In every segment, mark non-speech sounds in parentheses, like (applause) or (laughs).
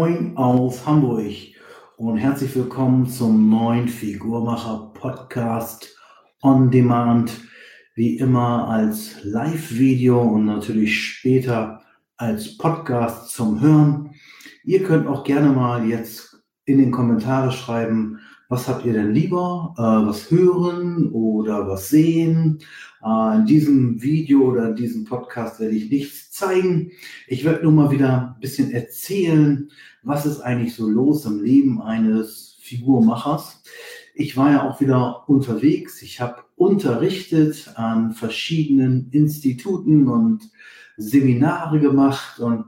Moin aus Hamburg und herzlich willkommen zum neuen Figurmacher Podcast on Demand. Wie immer als Live-Video und natürlich später als Podcast zum Hören. Ihr könnt auch gerne mal jetzt in den Kommentare schreiben, was habt ihr denn lieber? Äh, was hören oder was sehen? Äh, in diesem Video oder in diesem Podcast werde ich nichts zeigen. Ich werde nur mal wieder ein bisschen erzählen, was ist eigentlich so los im Leben eines Figurmachers. Ich war ja auch wieder unterwegs. Ich habe unterrichtet an verschiedenen Instituten und Seminare gemacht und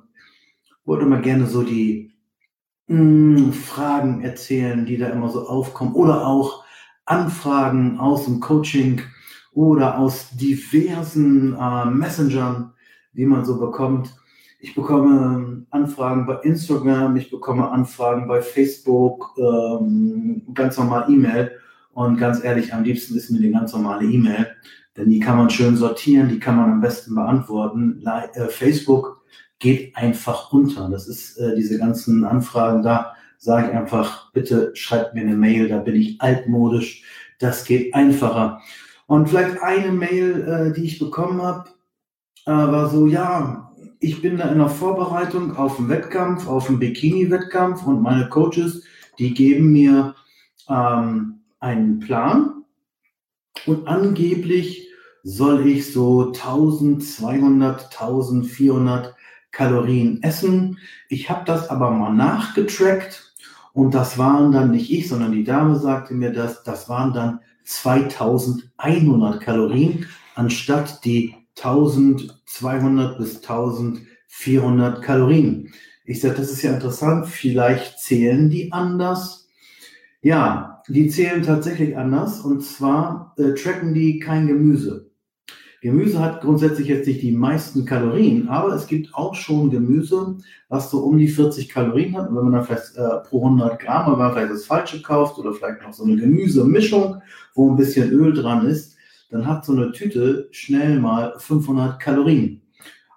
wollte mal gerne so die mh, hm, Fragen erzählen, die da immer so aufkommen oder auch Anfragen aus dem Coaching oder aus diversen äh, Messengern, die man so bekommt. Ich bekomme Anfragen bei Instagram, ich bekomme Anfragen bei Facebook, ähm, ganz normal E-Mail. Und ganz ehrlich, am liebsten ist mir die ganz normale E-Mail, denn die kann man schön sortieren, die kann man am besten beantworten. Äh, Facebook geht einfach unter. Das ist äh, diese ganzen Anfragen da. Sage ich einfach, bitte schreibt mir eine Mail, da bin ich altmodisch. Das geht einfacher. Und vielleicht eine Mail, äh, die ich bekommen habe, war so, ja, ich bin da in der Vorbereitung auf einen Wettkampf, auf einen Bikini-Wettkampf und meine Coaches, die geben mir ähm, einen Plan und angeblich soll ich so 1200, 1400 Kalorien essen. Ich habe das aber mal nachgetrackt und das waren dann nicht ich, sondern die Dame sagte mir das, das waren dann 2100 Kalorien anstatt die 1200 bis 1400 Kalorien. Ich sage, das ist ja interessant, vielleicht zählen die anders. Ja, die zählen tatsächlich anders und zwar äh, tracken die kein Gemüse. Gemüse hat grundsätzlich jetzt nicht die meisten Kalorien, aber es gibt auch schon Gemüse, was so um die 40 Kalorien hat. Und wenn man dann vielleicht äh, pro 100 Gramm, man vielleicht das Falsche kauft oder vielleicht noch so eine Gemüsemischung, wo ein bisschen Öl dran ist, dann hat so eine Tüte schnell mal 500 Kalorien.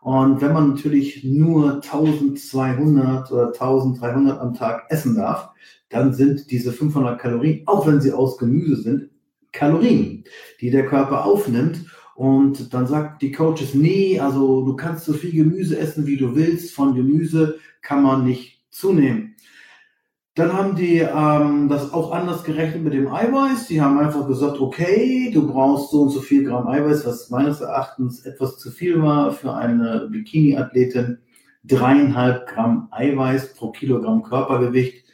Und wenn man natürlich nur 1200 oder 1300 am Tag essen darf, dann sind diese 500 Kalorien, auch wenn sie aus Gemüse sind, Kalorien, die der Körper aufnimmt und dann sagt die Coaches, nee, also du kannst so viel Gemüse essen, wie du willst. Von Gemüse kann man nicht zunehmen. Dann haben die ähm, das auch anders gerechnet mit dem Eiweiß. Die haben einfach gesagt, okay, du brauchst so und so viel Gramm Eiweiß, was meines Erachtens etwas zu viel war für eine Bikini-Athletin. Dreieinhalb Gramm Eiweiß pro Kilogramm Körpergewicht.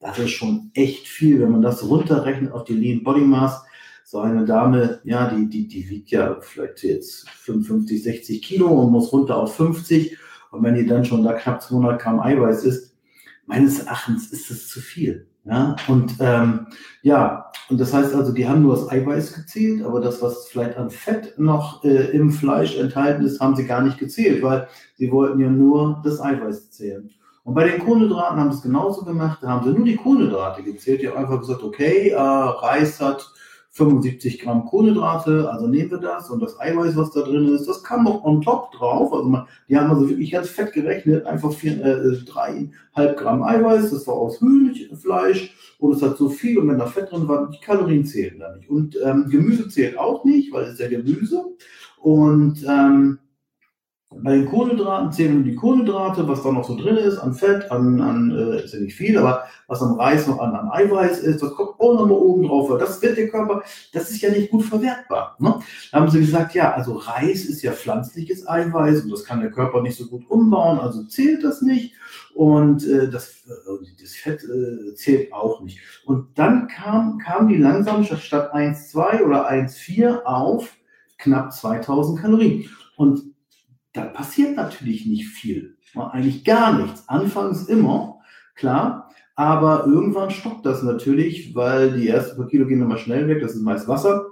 Das ist schon echt viel, wenn man das runterrechnet auf die Lean Body Mass so eine Dame, ja, die, die, die wiegt ja vielleicht jetzt 55, 60 Kilo und muss runter auf 50. Und wenn die dann schon da knapp 200 Gramm Eiweiß ist, meines Erachtens ist das zu viel. Ja, und ähm, ja, und das heißt also, die haben nur das Eiweiß gezählt, aber das, was vielleicht an Fett noch äh, im Fleisch enthalten ist, haben sie gar nicht gezählt, weil sie wollten ja nur das Eiweiß zählen. Und bei den Kohlenhydraten haben sie es genauso gemacht, da haben sie nur die Kohlenhydrate gezählt. Die haben einfach gesagt, okay, äh, Reis hat 75 Gramm Kohlenhydrate, also nehmen wir das und das Eiweiß, was da drin ist, das kam noch on top drauf. Also man, die haben also wirklich ganz fett gerechnet, einfach vier, äh, dreieinhalb Gramm Eiweiß, das war aus Hühnchenfleisch und es hat so viel und wenn da Fett drin war, die Kalorien zählen da nicht. Und ähm, Gemüse zählt auch nicht, weil es ist ja Gemüse. Und ähm, bei den Kohlenhydraten zählen nur die Kohlenhydrate, was da noch so drin ist, an Fett, an, an äh, ist ja nicht viel, aber was am Reis noch an, an Eiweiß ist, das kommt auch nochmal oben drauf. Weil das wird der Körper, das ist ja nicht gut verwertbar. Ne? Da haben sie gesagt, ja, also Reis ist ja pflanzliches Eiweiß und das kann der Körper nicht so gut umbauen, also zählt das nicht. Und äh, das, äh, das Fett äh, zählt auch nicht. Und dann kam, kam die langsam statt 1,2 oder 1,4 auf knapp 2000 Kalorien. Und da passiert natürlich nicht viel. Eigentlich gar nichts. Anfangs immer, klar, aber irgendwann stoppt das natürlich, weil die ersten paar Kilo gehen immer schnell weg, das ist meist Wasser.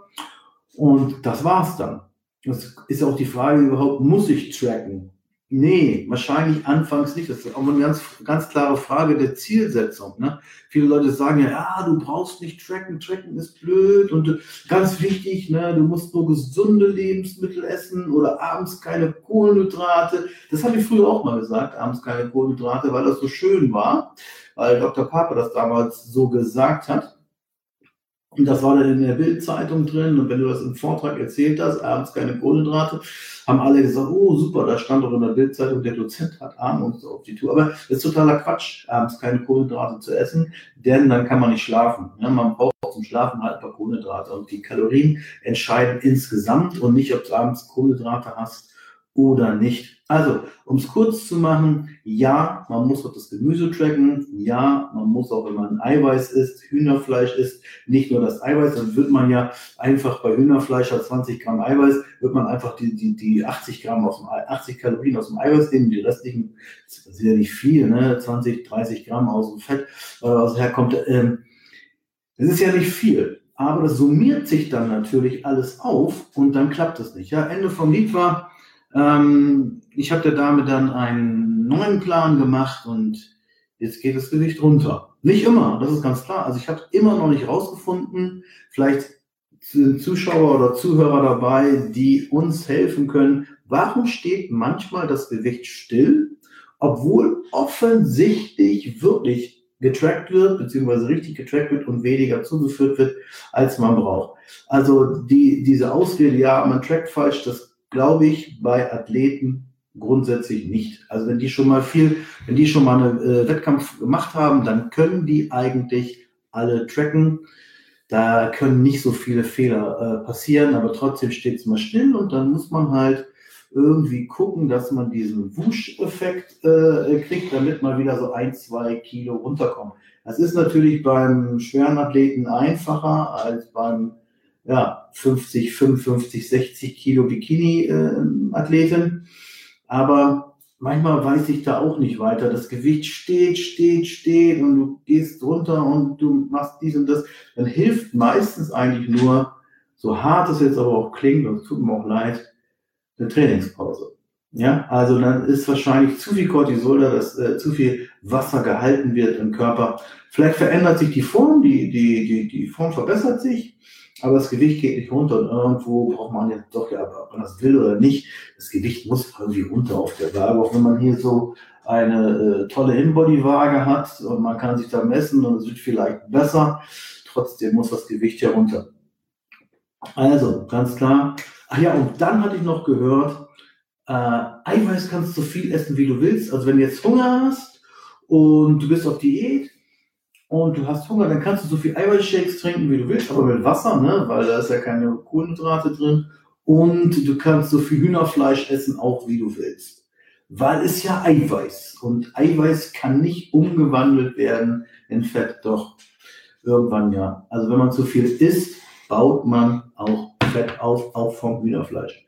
Und das war's dann. Das ist auch die Frage überhaupt, muss ich tracken? Nee, wahrscheinlich anfangs nicht. Das ist auch eine ganz, ganz klare Frage der Zielsetzung. Ne? Viele Leute sagen ja, ja, du brauchst nicht tracken, tracken ist blöd und ganz wichtig, ne, du musst nur gesunde Lebensmittel essen oder abends keine Kohlenhydrate. Das habe ich früher auch mal gesagt, abends keine Kohlenhydrate, weil das so schön war, weil Dr. Papa das damals so gesagt hat. Und das war dann in der Bildzeitung drin. Und wenn du das im Vortrag erzählt hast, abends keine Kohlenhydrate, haben alle gesagt, oh super, da stand doch in der Bildzeitung, der Dozent hat abends auf die Tour. Aber das ist totaler Quatsch, abends keine Kohlenhydrate zu essen, denn dann kann man nicht schlafen. Ja, man braucht zum Schlafen halt ein paar Kohlenhydrate. Und die Kalorien entscheiden insgesamt und nicht, ob du abends Kohlenhydrate hast oder nicht. Also, um es kurz zu machen, ja, man muss auch das Gemüse tracken, ja, man muss auch, wenn man Eiweiß isst, Hühnerfleisch isst, nicht nur das Eiweiß, dann wird man ja einfach bei Hühnerfleisch hat 20 Gramm Eiweiß, wird man einfach die, die, die 80 Gramm aus dem, 80 Kalorien aus dem Eiweiß nehmen, die restlichen, das ist ja nicht viel, ne, 20, 30 Gramm aus dem Fett, äh, was herkommt, ähm, das ist ja nicht viel. Aber das summiert sich dann natürlich alles auf und dann klappt es nicht. Ja, Ende vom Lied war, ähm, ich habe der Dame dann einen neuen Plan gemacht und jetzt geht das Gewicht runter. Nicht immer, das ist ganz klar. Also ich habe immer noch nicht rausgefunden, vielleicht sind Zuschauer oder Zuhörer dabei, die uns helfen können. Warum steht manchmal das Gewicht still, obwohl offensichtlich wirklich getrackt wird, beziehungsweise richtig getrackt wird und weniger zugeführt wird, als man braucht. Also die, diese Ausrede, ja, man trackt falsch, das glaube ich, bei Athleten grundsätzlich nicht. Also wenn die schon mal viel, wenn die schon mal einen äh, Wettkampf gemacht haben, dann können die eigentlich alle tracken. Da können nicht so viele Fehler äh, passieren, aber trotzdem steht es mal still und dann muss man halt irgendwie gucken, dass man diesen Wusch-Effekt äh, kriegt, damit man wieder so ein, zwei Kilo runterkommt. Das ist natürlich beim schweren Athleten einfacher als beim ja, 50, 55, 60 Kilo Bikini-Athletin. Äh, Aber manchmal weiß ich da auch nicht weiter. Das Gewicht steht, steht, steht und du gehst runter und du machst dies und das. Dann hilft meistens eigentlich nur, so hart es jetzt aber auch klingt, und es tut mir auch leid, eine Trainingspause. Ja, also dann ist wahrscheinlich zu viel Cortisol da, dass äh, zu viel Wasser gehalten wird im Körper. Vielleicht verändert sich die Form, die, die, die, die Form verbessert sich, aber das Gewicht geht nicht runter und irgendwo braucht man jetzt doch, ja, ob man das will oder nicht, das Gewicht muss irgendwie runter auf der Waage, auch wenn man hier so eine äh, tolle Inbody-Waage hat und man kann sich da messen und es wird vielleicht besser, trotzdem muss das Gewicht hier runter. Also, ganz klar. Ach ja, und dann hatte ich noch gehört, äh, Eiweiß kannst du so viel essen, wie du willst. Also wenn du jetzt Hunger hast und du bist auf Diät, und du hast Hunger, dann kannst du so viel Eiweißshakes trinken, wie du willst, aber mit Wasser, ne? weil da ist ja keine Kohlenhydrate drin. Und du kannst so viel Hühnerfleisch essen, auch wie du willst. Weil es ja Eiweiß. Und Eiweiß kann nicht umgewandelt werden in Fett, doch irgendwann ja. Also wenn man zu viel isst, baut man auch Fett auf, auch vom Hühnerfleisch.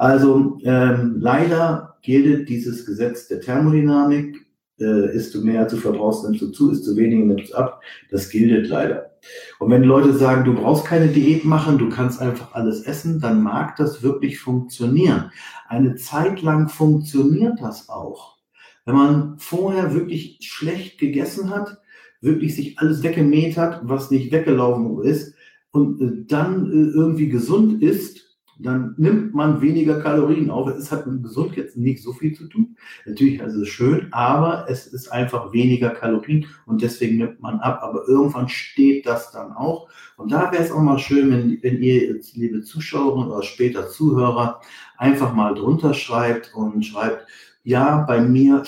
Also ähm, leider gilt dieses Gesetz der Thermodynamik äh, isst du mehr, du verbrauchst, nimmst du zu, isst du weniger, nimmst du ab. Das gilt leider. Und wenn Leute sagen, du brauchst keine Diät machen, du kannst einfach alles essen, dann mag das wirklich funktionieren. Eine Zeit lang funktioniert das auch. Wenn man vorher wirklich schlecht gegessen hat, wirklich sich alles weggemäht hat, was nicht weggelaufen ist, und äh, dann äh, irgendwie gesund ist, dann nimmt man weniger Kalorien auf. Es hat mit Gesund jetzt nicht so viel zu tun. Natürlich ist es schön, aber es ist einfach weniger Kalorien und deswegen nimmt man ab. Aber irgendwann steht das dann auch. Und da wäre es auch mal schön, wenn, wenn ihr, jetzt, liebe Zuschauer oder später Zuhörer, einfach mal drunter schreibt und schreibt, ja, bei mir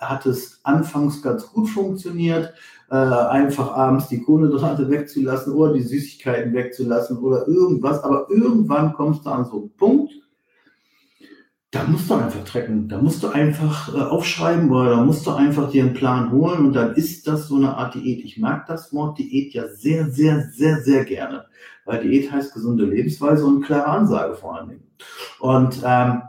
hat es anfangs ganz gut funktioniert äh, einfach abends die Kohlenhydrate wegzulassen oder die Süßigkeiten wegzulassen oder irgendwas. Aber irgendwann kommst du an so einen Punkt, da musst du einfach trecken, da musst du einfach äh, aufschreiben oder da musst du einfach dir einen Plan holen und dann ist das so eine Art Diät. Ich mag das Wort Diät ja sehr, sehr, sehr, sehr gerne, weil Diät heißt gesunde Lebensweise und klare Ansage vor allen Dingen. Und, ähm,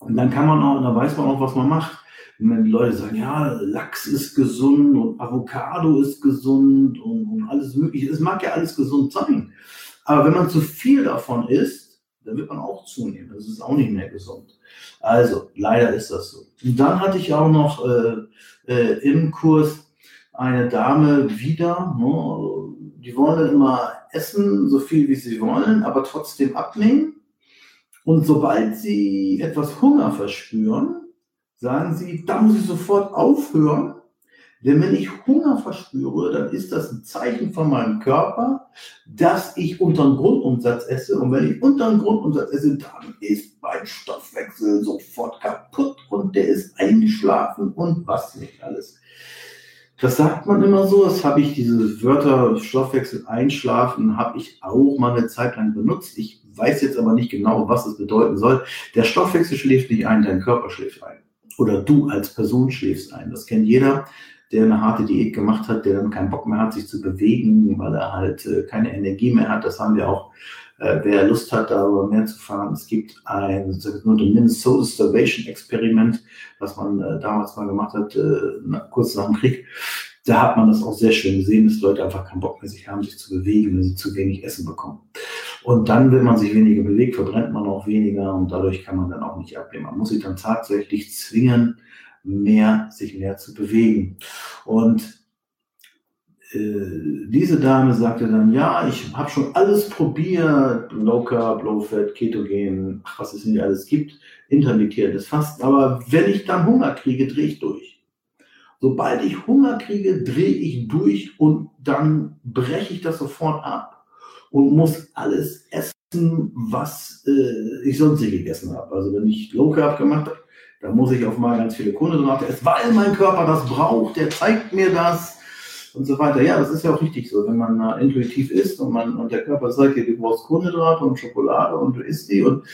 und dann kann man auch, dann weiß man auch, was man macht wenn die Leute sagen, ja, Lachs ist gesund und Avocado ist gesund und, und alles mögliche, es mag ja alles gesund sein. Aber wenn man zu viel davon isst, dann wird man auch zunehmen. Das ist auch nicht mehr gesund. Also, leider ist das so. Und dann hatte ich auch noch äh, äh, im Kurs eine Dame wieder, ne, die wollen immer essen, so viel wie sie wollen, aber trotzdem abnehmen. Und sobald sie etwas Hunger verspüren, sagen sie, da muss ich sofort aufhören. Denn wenn ich Hunger verspüre, dann ist das ein Zeichen von meinem Körper, dass ich unter dem Grundumsatz esse. Und wenn ich unter dem Grundumsatz esse, dann ist mein Stoffwechsel sofort kaputt und der ist eingeschlafen und was nicht alles. Das sagt man immer so, das habe ich, diese Wörter Stoffwechsel einschlafen, habe ich auch mal eine Zeit lang benutzt. Ich weiß jetzt aber nicht genau, was es bedeuten soll. Der Stoffwechsel schläft nicht ein, dein Körper schläft ein. Oder du als Person schläfst ein. Das kennt jeder, der eine harte Diät gemacht hat, der dann keinen Bock mehr hat, sich zu bewegen, weil er halt äh, keine Energie mehr hat. Das haben wir auch äh, wer Lust hat, darüber mehr zu fahren, es gibt ein sogenanntes Minnesota Starvation Experiment, was man äh, damals mal gemacht hat, äh, kurz nach dem Krieg. Da hat man das auch sehr schön gesehen, dass Leute einfach keinen Bock mehr sich haben, sich zu bewegen, wenn sie zu wenig Essen bekommen. Und dann, wenn man sich weniger bewegt, verbrennt man auch weniger und dadurch kann man dann auch nicht abnehmen. Man muss sich dann tatsächlich zwingen, mehr, sich mehr zu bewegen. Und äh, diese Dame sagte dann, ja, ich habe schon alles probiert, Low Carb, Low Fat, Ketogen, was es nicht alles gibt, intermittierendes Fasten, aber wenn ich dann Hunger kriege, drehe ich durch. Sobald ich Hunger kriege, drehe ich durch und dann breche ich das sofort ab und muss alles essen, was äh, ich sonst nicht gegessen habe. Also wenn ich Low Carb gemacht habe, dann muss ich auf mal ganz viele Kohlenhydrate essen, weil mein Körper das braucht, der zeigt mir das und so weiter. Ja, das ist ja auch richtig so. Wenn man äh, intuitiv isst und, man, und der Körper sagt, du brauchst Kohlenhydrate und Schokolade und du isst die und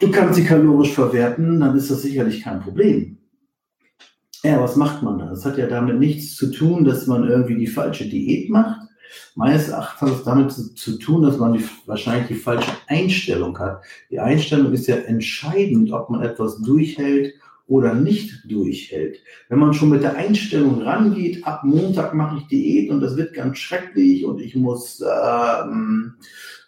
du kannst sie kalorisch verwerten, dann ist das sicherlich kein Problem. Ja, was macht man da? Das hat ja damit nichts zu tun, dass man irgendwie die falsche Diät macht. Meines Erachtens hat es damit zu, zu tun, dass man die, wahrscheinlich die falsche Einstellung hat. Die Einstellung ist ja entscheidend, ob man etwas durchhält oder nicht durchhält. Wenn man schon mit der Einstellung rangeht, ab Montag mache ich Diät und das wird ganz schrecklich und ich muss ähm,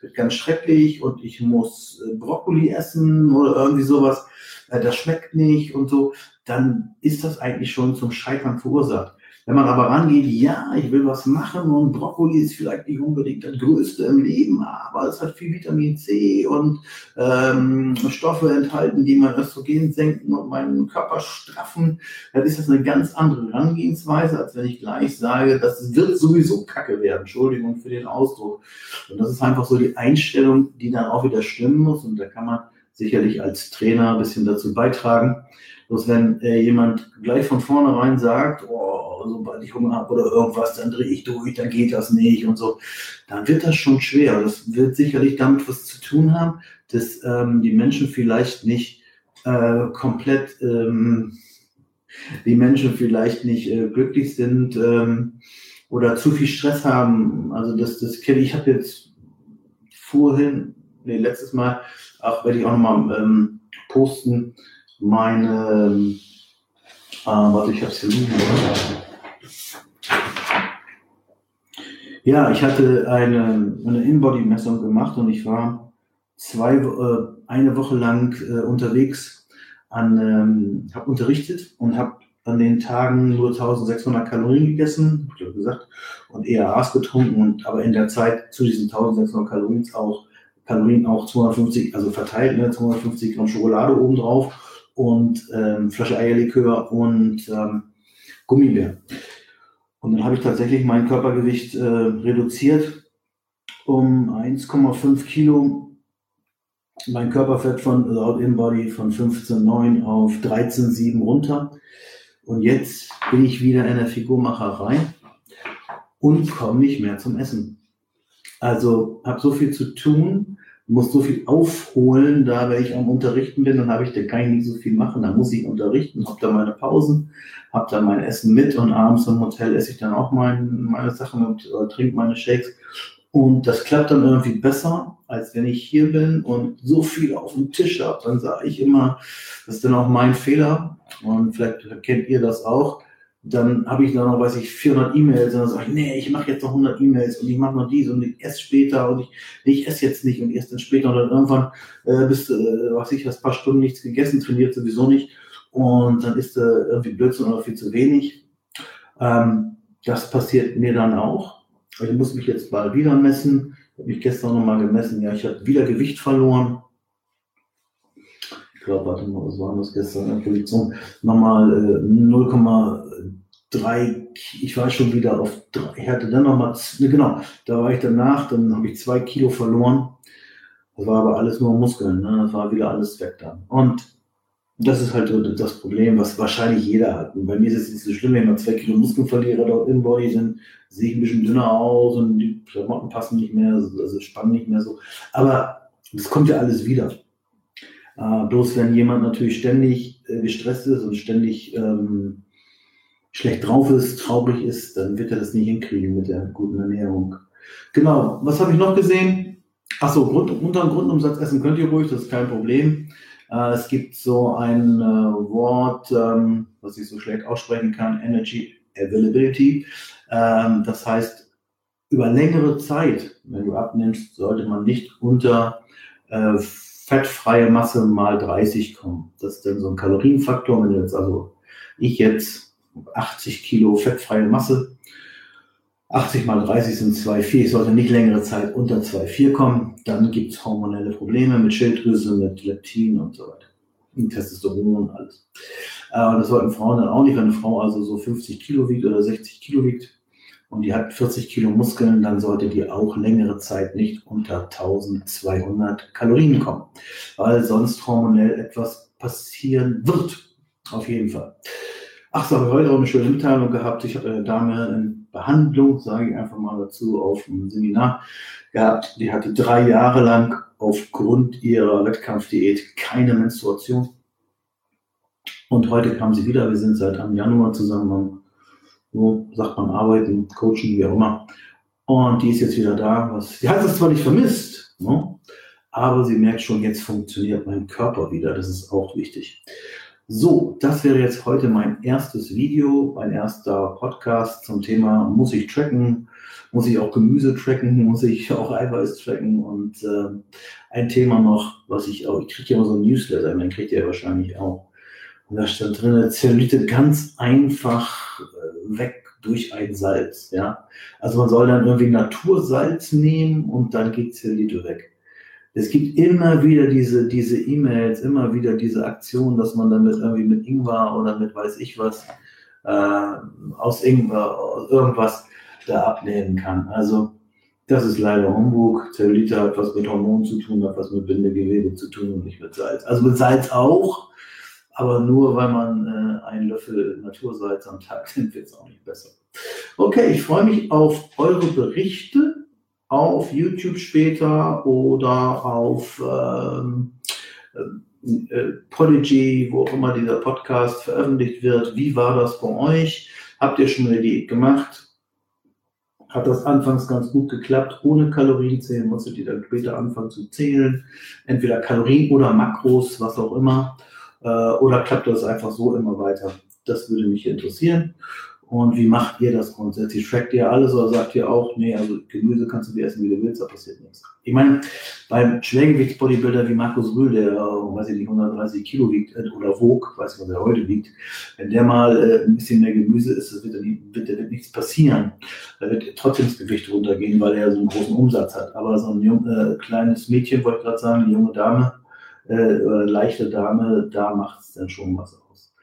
wird ganz schrecklich und ich muss äh, Brokkoli essen oder irgendwie sowas, äh, das schmeckt nicht und so, dann ist das eigentlich schon zum Scheitern verursacht. Wenn man aber rangeht, ja, ich will was machen und Brokkoli ist vielleicht nicht unbedingt das Größte im Leben, aber es hat viel Vitamin C und ähm, Stoffe enthalten, die mein Östrogen senken und meinen Körper straffen, dann ist das eine ganz andere Herangehensweise, als wenn ich gleich sage, das wird sowieso Kacke werden. Entschuldigung für den Ausdruck. Und das ist einfach so die Einstellung, die dann auch wieder stimmen muss und da kann man sicherlich als Trainer ein bisschen dazu beitragen. Bloß wenn äh, jemand gleich von vornherein sagt, oh, sobald ich Hunger habe oder irgendwas, dann drehe ich durch, dann geht das nicht und so, dann wird das schon schwer. Das wird sicherlich damit was zu tun haben, dass ähm, die Menschen vielleicht nicht äh, komplett, ähm, die Menschen vielleicht nicht äh, glücklich sind ähm, oder zu viel Stress haben. Also das, das kenne ich, ich habe jetzt vorhin, nee, letztes Mal, auch werde ich auch nochmal ähm, posten, meine, äh, warte, ich habe es hier liegen. Ja, ich hatte eine, eine In-Body-Messung gemacht und ich war zwei, äh, eine Woche lang äh, unterwegs, ähm, habe unterrichtet und habe an den Tagen nur 1600 Kalorien gegessen, hab ich gesagt, und ERAs getrunken und aber in der Zeit zu diesen 1600 Kalorien auch Kalorien auch 250, also verteilt, ne, 250 Gramm Schokolade obendrauf und ähm, Flasche Eierlikör und ähm, Gummibär. Und dann habe ich tatsächlich mein Körpergewicht äh, reduziert um 1,5 Kilo. Mein Körperfett von laut InBody von 15,9 auf 13,7 runter. Und jetzt bin ich wieder in der Figurmacherei und komme nicht mehr zum Essen. Also habe so viel zu tun, muss so viel aufholen, da wenn ich am Unterrichten bin, dann habe ich, da kann ich nicht so viel machen, dann muss ich unterrichten, habe da meine Pausen, habe da mein Essen mit und abends im Hotel esse ich dann auch mein, meine Sachen und äh, trinke meine Shakes. Und das klappt dann irgendwie besser, als wenn ich hier bin und so viel auf dem Tisch habe. Dann sage ich immer, das ist dann auch mein Fehler und vielleicht kennt ihr das auch. Dann habe ich da noch, weiß ich, 400 E-Mails und dann sage ich, nee, ich mache jetzt noch 100 E-Mails und ich mache noch dies und ich esse später und ich, nee, ich esse jetzt nicht und erst dann später und dann irgendwann äh, bist du, äh, weiß ich, hast ein paar Stunden nichts gegessen, trainiert sowieso nicht und dann ist äh, irgendwie Blödsinn oder viel zu wenig. Ähm, das passiert mir dann auch. Ich muss mich jetzt bald wieder messen. Ich habe mich gestern nochmal gemessen. Ja, ich habe wieder Gewicht verloren. Ich glaube, warte mal, was war das gestern? Nochmal äh, 0,3. Ich war schon wieder auf drei. Ich hatte dann nochmal, genau, da war ich danach, dann habe ich zwei Kilo verloren. Das war aber alles nur Muskeln. Ne? Das war wieder alles weg dann. Und das ist halt das Problem, was wahrscheinlich jeder hat. Und bei mir ist es nicht so schlimm, wenn mal zwei Kilo Muskeln verliere dort im Body, dann sehe ich ein bisschen dünner aus und die Klamotten passen nicht mehr, also spannen nicht mehr so. Aber das kommt ja alles wieder. Äh, bloß wenn jemand natürlich ständig äh, gestresst ist und ständig ähm, schlecht drauf ist, traurig ist, dann wird er das nicht hinkriegen mit der guten Ernährung. Genau, was habe ich noch gesehen? Achso, Grund, unter dem Grundumsatz essen könnt ihr ruhig, das ist kein Problem. Äh, es gibt so ein äh, Wort, ähm, was ich so schlecht aussprechen kann, Energy Availability. Ähm, das heißt, über längere Zeit, wenn du abnimmst, sollte man nicht unter äh, fettfreie Masse mal 30 kommen. Das ist dann so ein Kalorienfaktor. Wenn du jetzt also ich jetzt 80 Kilo fettfreie Masse 80 mal 30 sind 2,4. Ich sollte nicht längere Zeit unter 2,4 kommen. Dann gibt es hormonelle Probleme mit Schilddrüse, mit Leptin und so weiter. Und Testosteron und alles. Äh, das sollten Frauen dann auch nicht. Wenn eine Frau also so 50 Kilo wiegt oder 60 Kilo wiegt und die hat 40 Kilo Muskeln, dann sollte die auch längere Zeit nicht unter 1200 Kalorien kommen. Weil sonst hormonell etwas passieren wird. Auf jeden Fall. Ach so, habe ich heute auch eine schöne Mitteilung gehabt. Ich habe eine Dame in Behandlung, sage ich einfach mal dazu, auf einem Seminar gehabt. Die hatte drei Jahre lang aufgrund ihrer Wettkampfdiät keine Menstruation. Und heute kam sie wieder. Wir sind seit am Januar zusammen, so sagt man, arbeiten, coachen, wie auch immer. Und die ist jetzt wieder da. Sie hat es zwar nicht vermisst, ne? aber sie merkt schon, jetzt funktioniert mein Körper wieder. Das ist auch wichtig. So, das wäre jetzt heute mein erstes Video, mein erster Podcast zum Thema, muss ich tracken, muss ich auch Gemüse tracken, (laughs) muss ich auch Eiweiß tracken und äh, ein Thema noch, was ich auch, ich kriege ja immer so ein Newsletter, den kriegt ihr wahrscheinlich auch. Und da steht drin, Zellulite ganz einfach äh, weg durch ein Salz, ja. Also man soll dann irgendwie Natursalz nehmen und dann geht Zellulite weg es gibt immer wieder diese, diese E-Mails, immer wieder diese Aktion, dass man dann mit irgendwie mit Ingwer oder mit weiß ich was, äh, aus Ingwer, irgendwas da abnehmen kann. Also, das ist leider Humbug. Zellulite hat was mit Hormonen zu tun, hat was mit Bindegewebe zu tun und nicht mit Salz. Also mit Salz auch, aber nur weil man äh, einen Löffel Natursalz am Tag nimmt, wird es auch nicht besser. Okay, ich freue mich auf eure Berichte auf YouTube später oder auf ähm, äh, Podigy, wo auch immer dieser Podcast veröffentlicht wird. Wie war das bei euch? Habt ihr schon eine Diät gemacht? Hat das anfangs ganz gut geklappt, ohne Kalorien zählen? Musstet ihr dann später anfangen zu zählen? Entweder Kalorien oder Makros, was auch immer. Äh, oder klappt das einfach so immer weiter? Das würde mich interessieren. Und wie macht ihr das grundsätzlich? Trackt ihr alles oder sagt ihr auch, nee, also Gemüse kannst du dir essen, wie du willst, da passiert nichts? Ich meine, beim Schwergewichtsbodybuilder wie Markus Rühl, der, weiß ich nicht, 130 Kilo wiegt äh, oder wog, weiß nicht, was er heute wiegt, wenn der mal äh, ein bisschen mehr Gemüse isst, wird, wird, wird nichts passieren. Da wird trotzdem das Gewicht runtergehen, weil er so einen großen Umsatz hat. Aber so ein jung, äh, kleines Mädchen, wollte ich gerade sagen, eine junge Dame, äh, leichte Dame, da macht es dann schon was aus.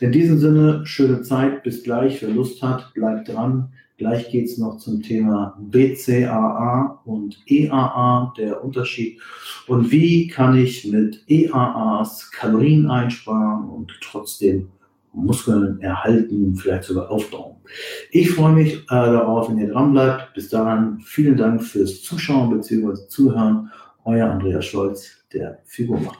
In diesem Sinne, schöne Zeit, bis gleich. Wer Lust hat, bleibt dran. Gleich geht es noch zum Thema BCAA und EAA, der Unterschied. Und wie kann ich mit EAAs Kalorien einsparen und trotzdem Muskeln erhalten, vielleicht sogar aufbauen. Ich freue mich äh, darauf, wenn ihr dran bleibt. Bis dahin, vielen Dank fürs Zuschauen bzw. Zuhören. Euer Andreas Scholz, der Figurmacher.